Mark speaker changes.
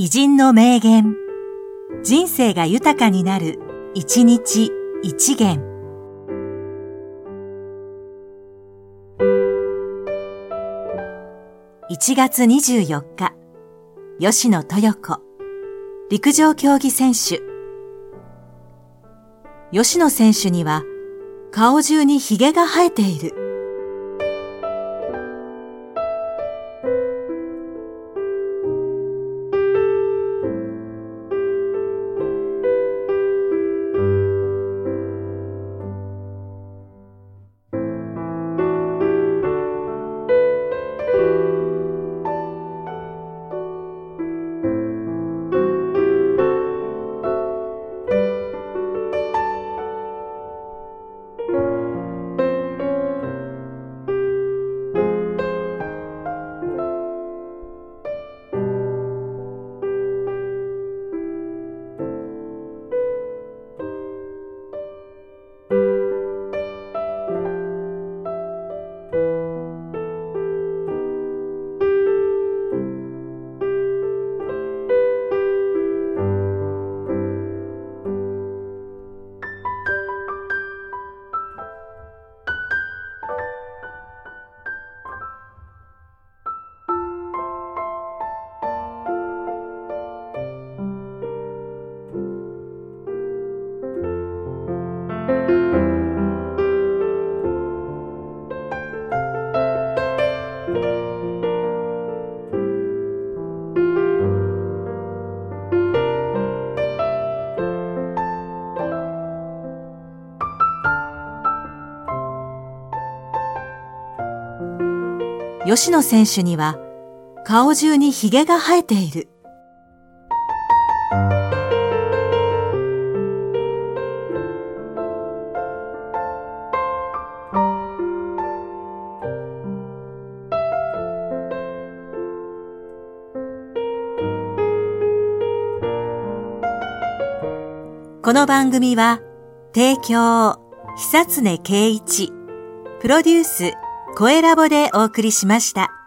Speaker 1: 偉人の名言。人生が豊かになる、一日一元。1月24日、吉野豊子、陸上競技選手。吉野選手には、顔中に髭が生えている。吉野選手には顔中に髭が生えている。この番組は、提供、久常圭一、プロデュース、声ラボでお送りしました。